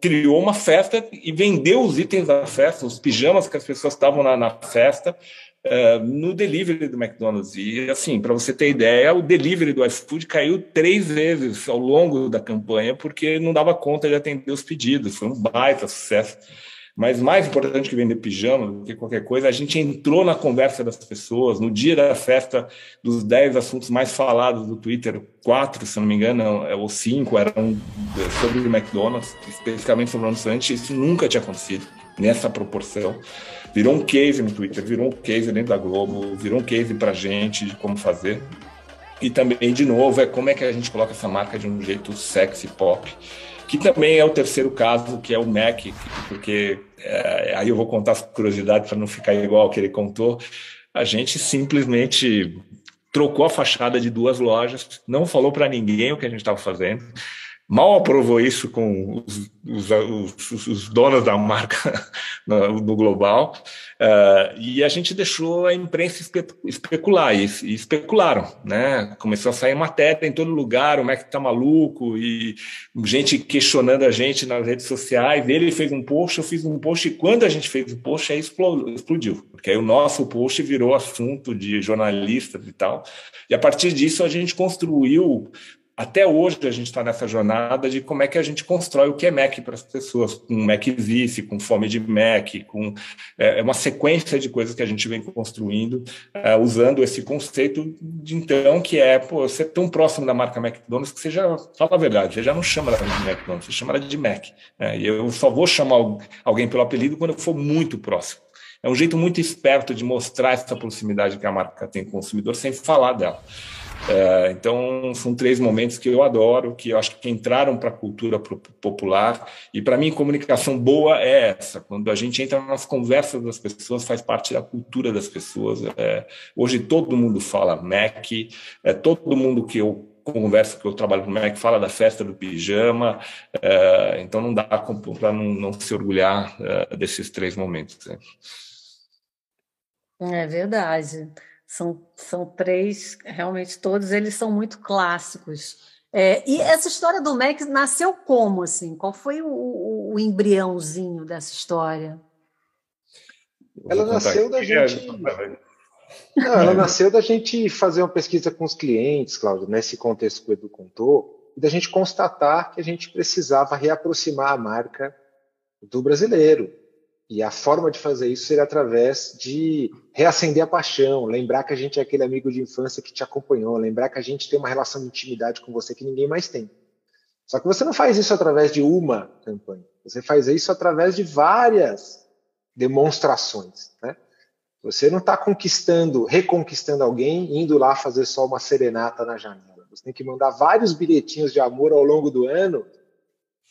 criou uma festa e vendeu os itens da festa, os pijamas que as pessoas estavam na, na festa, uh, no delivery do McDonald's. E, assim, para você ter ideia, o delivery do iFood caiu três vezes ao longo da campanha, porque não dava conta de atender os pedidos. Foi um baita sucesso. Mas mais importante que vender pijama do que qualquer coisa, a gente entrou na conversa das pessoas. No dia da festa, dos 10 assuntos mais falados do Twitter, quatro, se não me engano, ou cinco eram sobre o McDonald's, especificamente sobre o anunciante. Isso nunca tinha acontecido nessa proporção. Virou um case no Twitter, virou um case dentro da Globo, virou um case para gente de como fazer. E também, de novo, é como é que a gente coloca essa marca de um jeito sexy pop que também é o terceiro caso, que é o Mac, porque é, aí eu vou contar as curiosidades para não ficar igual ao que ele contou. A gente simplesmente trocou a fachada de duas lojas, não falou para ninguém o que a gente estava fazendo, mal aprovou isso com os, os, os, os donos da marca no, no global, uh, e a gente deixou a imprensa espe especular, e, e, especularam, né? Começou a sair matéria em todo lugar, o Mac tá maluco, e gente questionando a gente nas redes sociais, ele fez um post, eu fiz um post, e quando a gente fez o post, aí explodiu, porque aí o nosso post virou assunto de jornalistas e tal, e a partir disso a gente construiu até hoje a gente está nessa jornada de como é que a gente constrói o que é Mac para as pessoas, com Mac Vice, com fome de Mac, com é, é, uma sequência de coisas que a gente vem construindo, é, usando esse conceito de então que é pô, ser tão próximo da marca McDonald's que você já fala a verdade, você já não chama ela de McDonald's, você chama ela de Mac. Né? E eu só vou chamar alguém pelo apelido quando eu for muito próximo. É um jeito muito esperto de mostrar essa proximidade que a marca tem com o consumidor sem falar dela. É, então, são três momentos que eu adoro, que eu acho que entraram para a cultura popular. E, para mim, comunicação boa é essa. Quando a gente entra nas conversas das pessoas, faz parte da cultura das pessoas. É, hoje, todo mundo fala Mac, é, todo mundo que eu converso que eu trabalho no Mac fala da festa do pijama, é, então não dá para não, não, se orgulhar é, desses três momentos. Né? É verdade. São, são três, realmente todos eles são muito clássicos. É, e essa história do Mac nasceu como, assim? Qual foi o, o, o embriãozinho dessa história? Ela nasceu da gente... Não, ela nasceu da gente fazer uma pesquisa com os clientes, Cláudio, nesse contexto que o Edu contou, e da gente constatar que a gente precisava reaproximar a marca do brasileiro. E a forma de fazer isso seria através de reacender a paixão, lembrar que a gente é aquele amigo de infância que te acompanhou, lembrar que a gente tem uma relação de intimidade com você que ninguém mais tem. Só que você não faz isso através de uma campanha, você faz isso através de várias demonstrações. Né? Você não está conquistando, reconquistando alguém, indo lá fazer só uma serenata na janela. Você tem que mandar vários bilhetinhos de amor ao longo do ano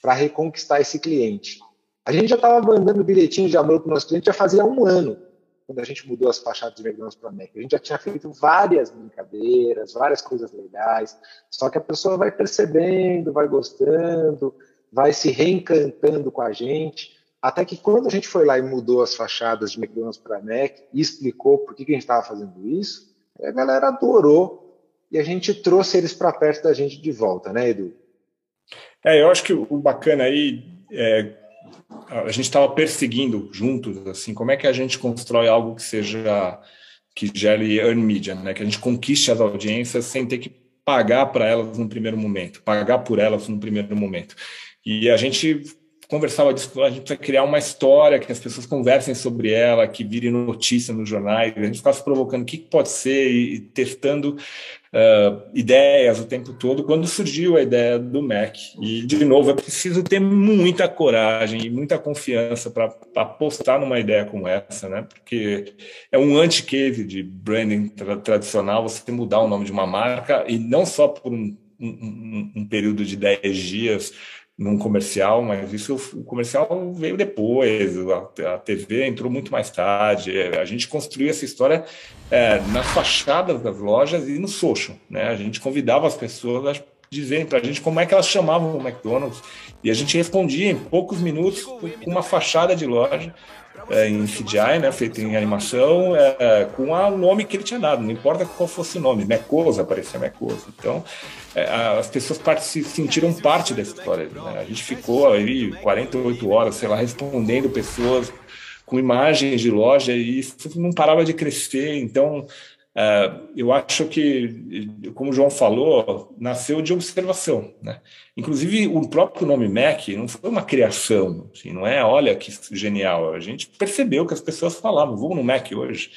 para reconquistar esse cliente. A gente já estava mandando bilhetinhos de amor para o nosso cliente já fazia um ano, quando a gente mudou as fachadas de McDonald's para Mac. A gente já tinha feito várias brincadeiras, várias coisas legais, só que a pessoa vai percebendo, vai gostando, vai se reencantando com a gente. Até que quando a gente foi lá e mudou as fachadas de McDonald's para Mac e explicou por que, que a gente estava fazendo isso, a galera adorou e a gente trouxe eles para perto da gente de volta, né, Edu? É, eu acho que o bacana aí é a gente estava perseguindo juntos assim como é que a gente constrói algo que seja que gere earn media, né? Que a gente conquiste as audiências sem ter que pagar para elas no primeiro momento, pagar por elas no primeiro momento. E a gente conversava disso, a gente precisa criar uma história que as pessoas conversem sobre ela, que vire notícia nos jornais, a gente ficava se provocando o que pode ser e testando uh, ideias o tempo todo, quando surgiu a ideia do Mac. E, de novo, é preciso ter muita coragem e muita confiança para apostar numa ideia como essa, né? porque é um anti-case de branding tra tradicional você mudar o nome de uma marca, e não só por um, um, um período de 10 dias, num comercial, mas isso o comercial veio depois, a, a TV entrou muito mais tarde. A gente construiu essa história é, nas fachadas das lojas e no social. Né? A gente convidava as pessoas a dizerem para a gente como é que elas chamavam o McDonald's e a gente respondia em poucos minutos com uma fachada de loja é, em CGI, né, feito em animação, é, com o nome que ele tinha dado, não importa qual fosse o nome, Mecosa aparecia Mecosa. Então, é, as pessoas se sentiram parte da história. Né? A gente ficou aí 48 horas, sei lá, respondendo pessoas com imagens de loja e isso não parava de crescer. Então, é, eu acho que, como o João falou, nasceu de observação. Né? Inclusive, o próprio nome Mac não foi uma criação, assim, não é, olha que genial. A gente percebeu que as pessoas falavam, vou no Mac hoje.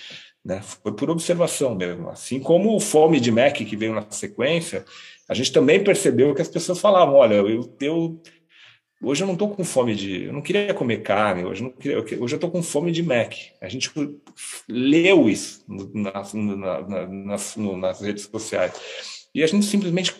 Né? Foi por observação mesmo. Assim como o Fome de Mac, que veio na sequência, a gente também percebeu que as pessoas falavam, olha, eu, eu Hoje eu não estou com fome de. Eu não queria comer carne, hoje, não queria, hoje eu estou com fome de Mac. A gente leu isso nas, na, nas, nas redes sociais. E a gente simplesmente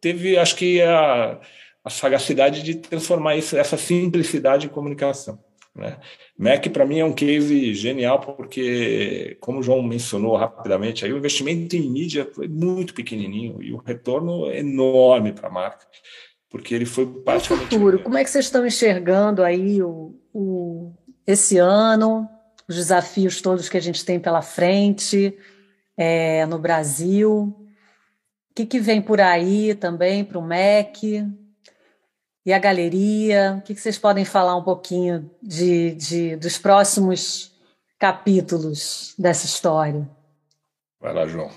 teve, acho que, a, a sagacidade de transformar isso, essa simplicidade em comunicação. Né? Mac, para mim, é um case genial, porque, como o João mencionou rapidamente, aí, o investimento em mídia foi muito pequenininho e o retorno é enorme para a marca porque ele foi praticamente. O futuro, como é que vocês estão enxergando aí o, o, esse ano, os desafios todos que a gente tem pela frente é, no Brasil? O que, que vem por aí também para o MEC? E a galeria? O que, vocês podem falar um pouquinho de, de, dos próximos capítulos dessa história? Vai lá, João.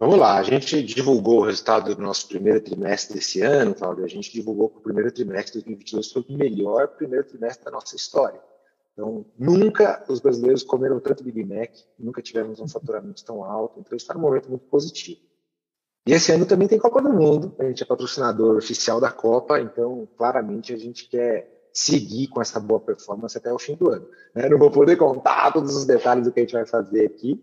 Vamos lá, a gente divulgou o resultado do nosso primeiro trimestre desse ano, Cláudio. A gente divulgou que o primeiro trimestre de 2022 foi o melhor primeiro trimestre da nossa história. Então, nunca os brasileiros comeram tanto Big Mac, nunca tivemos um faturamento tão alto. Então, está num momento muito positivo. E esse ano também tem Copa do Mundo. A gente é patrocinador oficial da Copa, então, claramente, a gente quer seguir com essa boa performance até o fim do ano. Né? Não vou poder contar todos os detalhes do que a gente vai fazer aqui,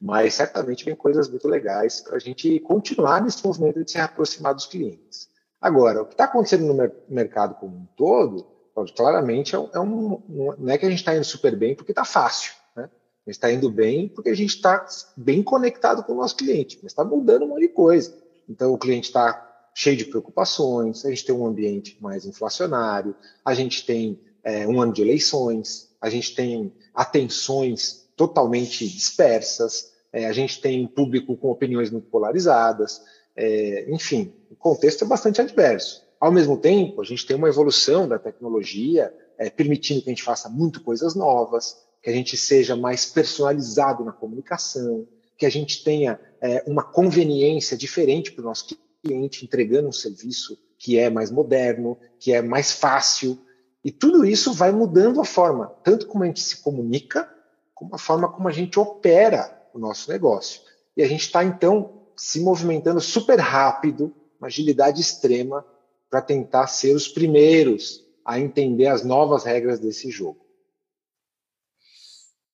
mas certamente vem coisas muito legais para a gente continuar nesse movimento de se aproximar dos clientes. Agora, o que está acontecendo no mercado como um todo, claramente é um, é um, não é que a gente está indo super bem porque está fácil. Né? A gente está indo bem porque a gente está bem conectado com o nosso cliente, mas está mudando um monte de coisa. então o cliente está cheio de preocupações, a gente tem um ambiente mais inflacionário, a gente tem é, um ano de eleições, a gente tem atenções totalmente dispersas, é, a gente tem um público com opiniões muito polarizadas, é, enfim, o contexto é bastante adverso. Ao mesmo tempo, a gente tem uma evolução da tecnologia, é, permitindo que a gente faça muito coisas novas, que a gente seja mais personalizado na comunicação, que a gente tenha é, uma conveniência diferente para o nosso cliente, entregando um serviço que é mais moderno, que é mais fácil. E tudo isso vai mudando a forma, tanto como a gente se comunica, como a forma como a gente opera o nosso negócio. E a gente está, então, se movimentando super rápido, uma agilidade extrema, para tentar ser os primeiros a entender as novas regras desse jogo.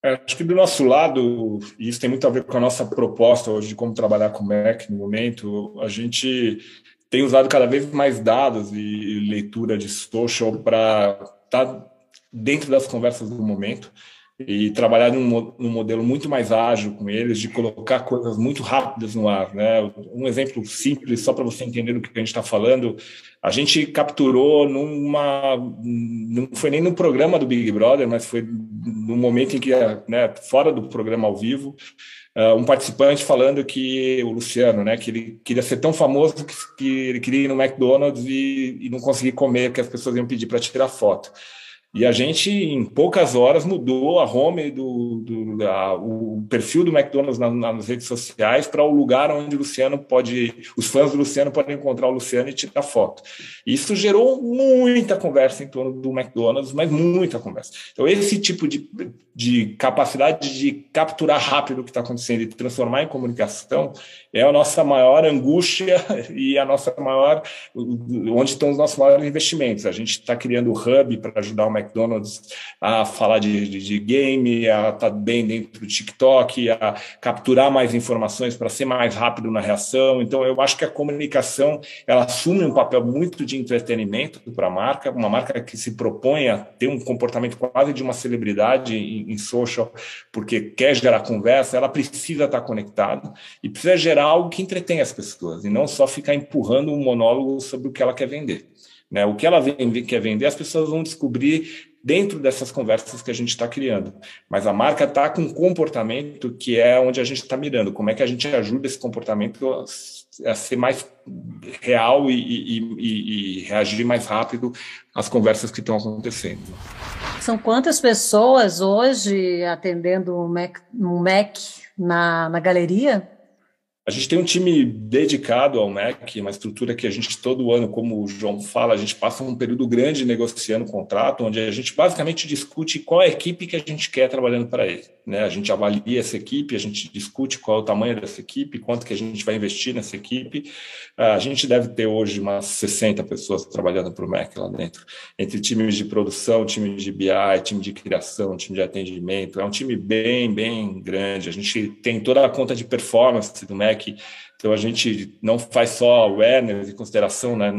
É, acho que do nosso lado, e isso tem muito a ver com a nossa proposta hoje de como trabalhar com o Mac no momento, a gente tem usado cada vez mais dados e leitura de social para estar tá dentro das conversas do momento e trabalhar num, num, modelo muito mais ágil com eles, de colocar coisas muito rápidas no ar. Né? Um exemplo simples, só para você entender do que a gente está falando, a gente capturou numa. Não foi nem no programa do Big Brother, mas foi no momento em que, né, fora do programa ao vivo, uh, um participante falando que o Luciano, né, que ele queria ser tão famoso que, que ele queria ir no McDonald's e, e não conseguir comer, que as pessoas iam pedir para tirar foto. E a gente, em poucas horas, mudou a home, do, do da, o perfil do McDonald's nas, nas redes sociais para o lugar onde o Luciano pode, os fãs do Luciano podem encontrar o Luciano e tirar foto. Isso gerou muita conversa em torno do McDonald's, mas muita conversa. Então, esse tipo de, de capacidade de capturar rápido o que está acontecendo e transformar em comunicação é a nossa maior angústia e a nossa maior, onde estão os nossos maiores investimentos. A gente está criando o hub para ajudar o McDonald's a falar de, de, de game, a estar tá bem dentro do TikTok, a capturar mais informações para ser mais rápido na reação. Então, eu acho que a comunicação ela assume um papel muito de entretenimento para a marca, uma marca que se propõe a ter um comportamento quase de uma celebridade em, em social, porque quer gerar conversa, ela precisa estar tá conectada e precisa gerar algo que entretém as pessoas e não só ficar empurrando um monólogo sobre o que ela quer vender. Né? O que ela quer vender, as pessoas vão descobrir dentro dessas conversas que a gente está criando. Mas a marca está com um comportamento que é onde a gente está mirando. Como é que a gente ajuda esse comportamento a, ser mais real e, e, e, e reagir mais rápido às conversas que estão acontecendo. São quantas pessoas hoje atendendo um Mac, um na, na galeria? A gente tem um time dedicado ao MEC, uma estrutura que a gente todo ano, como o João fala, a gente passa um período grande negociando contrato, onde a gente basicamente discute qual é a equipe que a gente quer trabalhando para ele. Né? A gente avalia essa equipe, a gente discute qual é o tamanho dessa equipe, quanto que a gente vai investir nessa equipe. A gente deve ter hoje umas 60 pessoas trabalhando para o MEC lá dentro, entre times de produção, time de BI, time de criação, time de atendimento. É um time bem, bem grande. A gente tem toda a conta de performance do MEC então a gente não faz só awareness e consideração, né?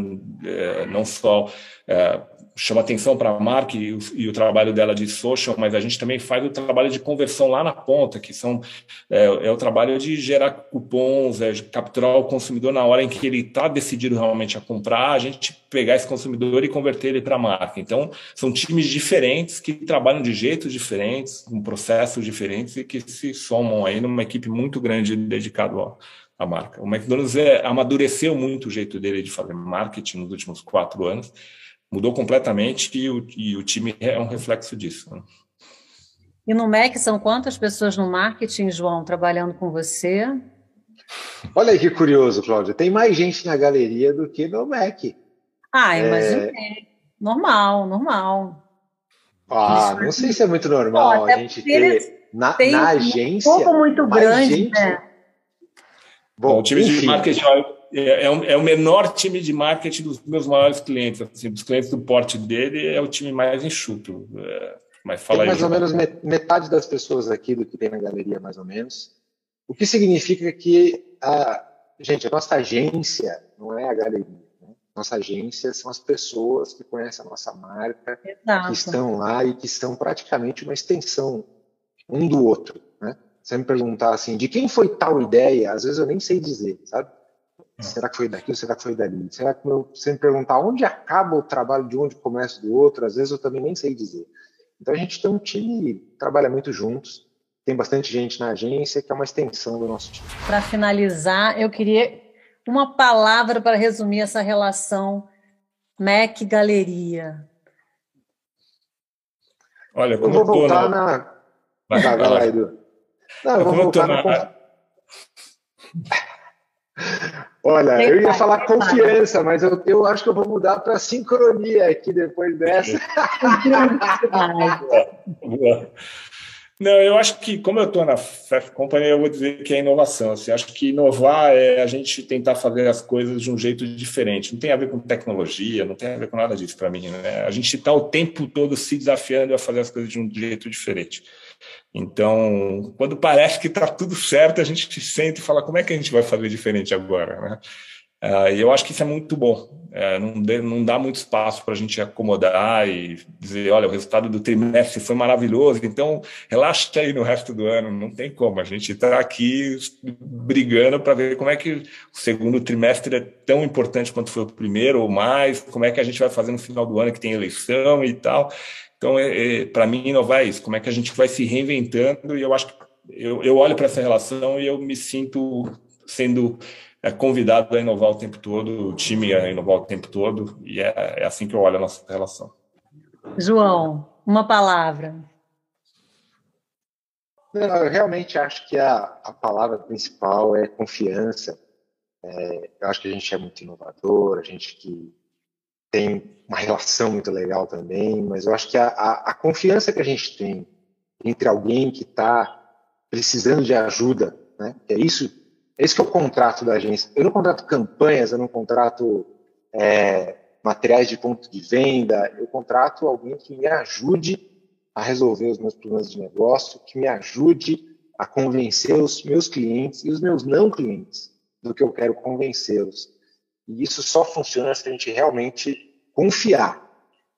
É, não só é, chama atenção para a marca e o, e o, trabalho dela de social, mas a gente também faz o trabalho de conversão lá na ponta, que são é, é o trabalho de gerar cupons, é, capturar o consumidor na hora em que ele está decidido realmente a comprar, a gente pegar esse consumidor e converter ele para a marca. Então, são times diferentes que trabalham de jeitos diferentes, com processos diferentes e que se somam aí numa equipe muito grande dedicada ao a marca. O McDonald's é, amadureceu muito o jeito dele de fazer marketing nos últimos quatro anos, mudou completamente e o, e o time é um reflexo disso. Né? E no Mac são quantas pessoas no marketing, João, trabalhando com você? Olha aí que curioso, Cláudia. Tem mais gente na galeria do que no Mac. Ah, imaginei. É... Normal, normal. Ah, não sei se é muito normal a gente ter na, na agência. Um pouco muito grande, gente... né? Bom, o time enfim. de marketing é, é, o, é, o menor time de marketing dos meus maiores clientes. Assim, dos clientes do porte dele, é o time mais enxuto. É, mas fala tem mais aí, ou menos metade das pessoas aqui do que tem na galeria, mais ou menos. O que significa que, a, gente, a nossa agência não é a galeria. Né? Nossa agência são as pessoas que conhecem a nossa marca, Exato. que estão lá e que são praticamente uma extensão um do outro você me perguntar assim, de quem foi tal ideia, às vezes eu nem sei dizer, sabe? Será que foi daqui ou será que foi dali? Será que você me perguntar onde acaba o trabalho de um, onde começa do outro, às vezes eu também nem sei dizer. Então a gente tem um time que trabalha muito juntos, tem bastante gente na agência que é uma extensão do nosso time. Para finalizar, eu queria uma palavra para resumir essa relação Mac Galeria. Olha, como eu vou voltar na... na... Vai, vai, vai lá, Edu. Não, eu vou voltar na... Olha, eu ia falar confiança, mas eu, eu acho que eu vou mudar para sincronia aqui depois dessa. Não, eu acho que, como eu estou na Fast Company, eu vou dizer que é inovação. Assim, acho que inovar é a gente tentar fazer as coisas de um jeito diferente. Não tem a ver com tecnologia, não tem a ver com nada disso para mim. Né? A gente está o tempo todo se desafiando a fazer as coisas de um jeito diferente. Então, quando parece que está tudo certo, a gente se sente e fala como é que a gente vai fazer diferente agora, né? Uh, e eu acho que isso é muito bom. Uh, não, de, não, dá muito espaço para a gente acomodar e dizer, olha, o resultado do trimestre foi maravilhoso, então relaxa aí no resto do ano. Não tem como. A gente está aqui brigando para ver como é que o segundo trimestre é tão importante quanto foi o primeiro ou mais, como é que a gente vai fazer no final do ano que tem eleição e tal. Então, é, é, para mim, inovar é isso. Como é que a gente vai se reinventando? E eu acho que eu, eu olho para essa relação e eu me sinto sendo é, convidado a inovar o tempo todo, o time a inovar o tempo todo. E é, é assim que eu olho a nossa relação. João, uma palavra. Não, eu realmente acho que a, a palavra principal é confiança. É, eu acho que a gente é muito inovador, a gente que tem uma relação muito legal também, mas eu acho que a, a, a confiança que a gente tem entre alguém que está precisando de ajuda, né? É isso, é isso que é o contrato da agência. Eu não contrato campanhas, eu não contrato é, materiais de ponto de venda, eu contrato alguém que me ajude a resolver os meus problemas de negócio, que me ajude a convencer os meus clientes e os meus não clientes do que eu quero convencê-los. E isso só funciona se a gente realmente confiar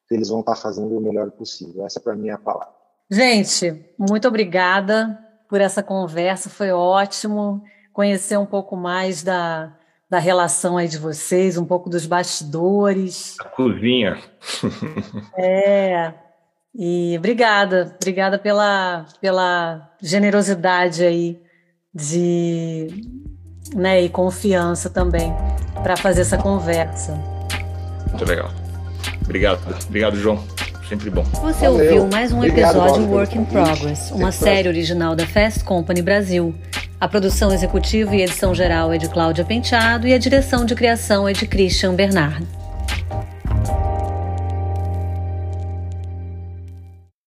que eles vão estar fazendo o melhor possível. Essa, para mim, é a palavra. Gente, muito obrigada por essa conversa. Foi ótimo conhecer um pouco mais da, da relação aí de vocês, um pouco dos bastidores. A cozinha. É. E obrigada, obrigada pela, pela generosidade aí de né, e confiança também para fazer essa conversa. Muito legal. Obrigado, obrigado, João. Sempre bom. Você Valeu. ouviu mais um Obrigado, episódio Paulo, Work in Progress, uma série original da Fast Company Brasil. A produção executiva e edição geral é de Cláudia Penteado e a direção de criação é de Christian Bernard.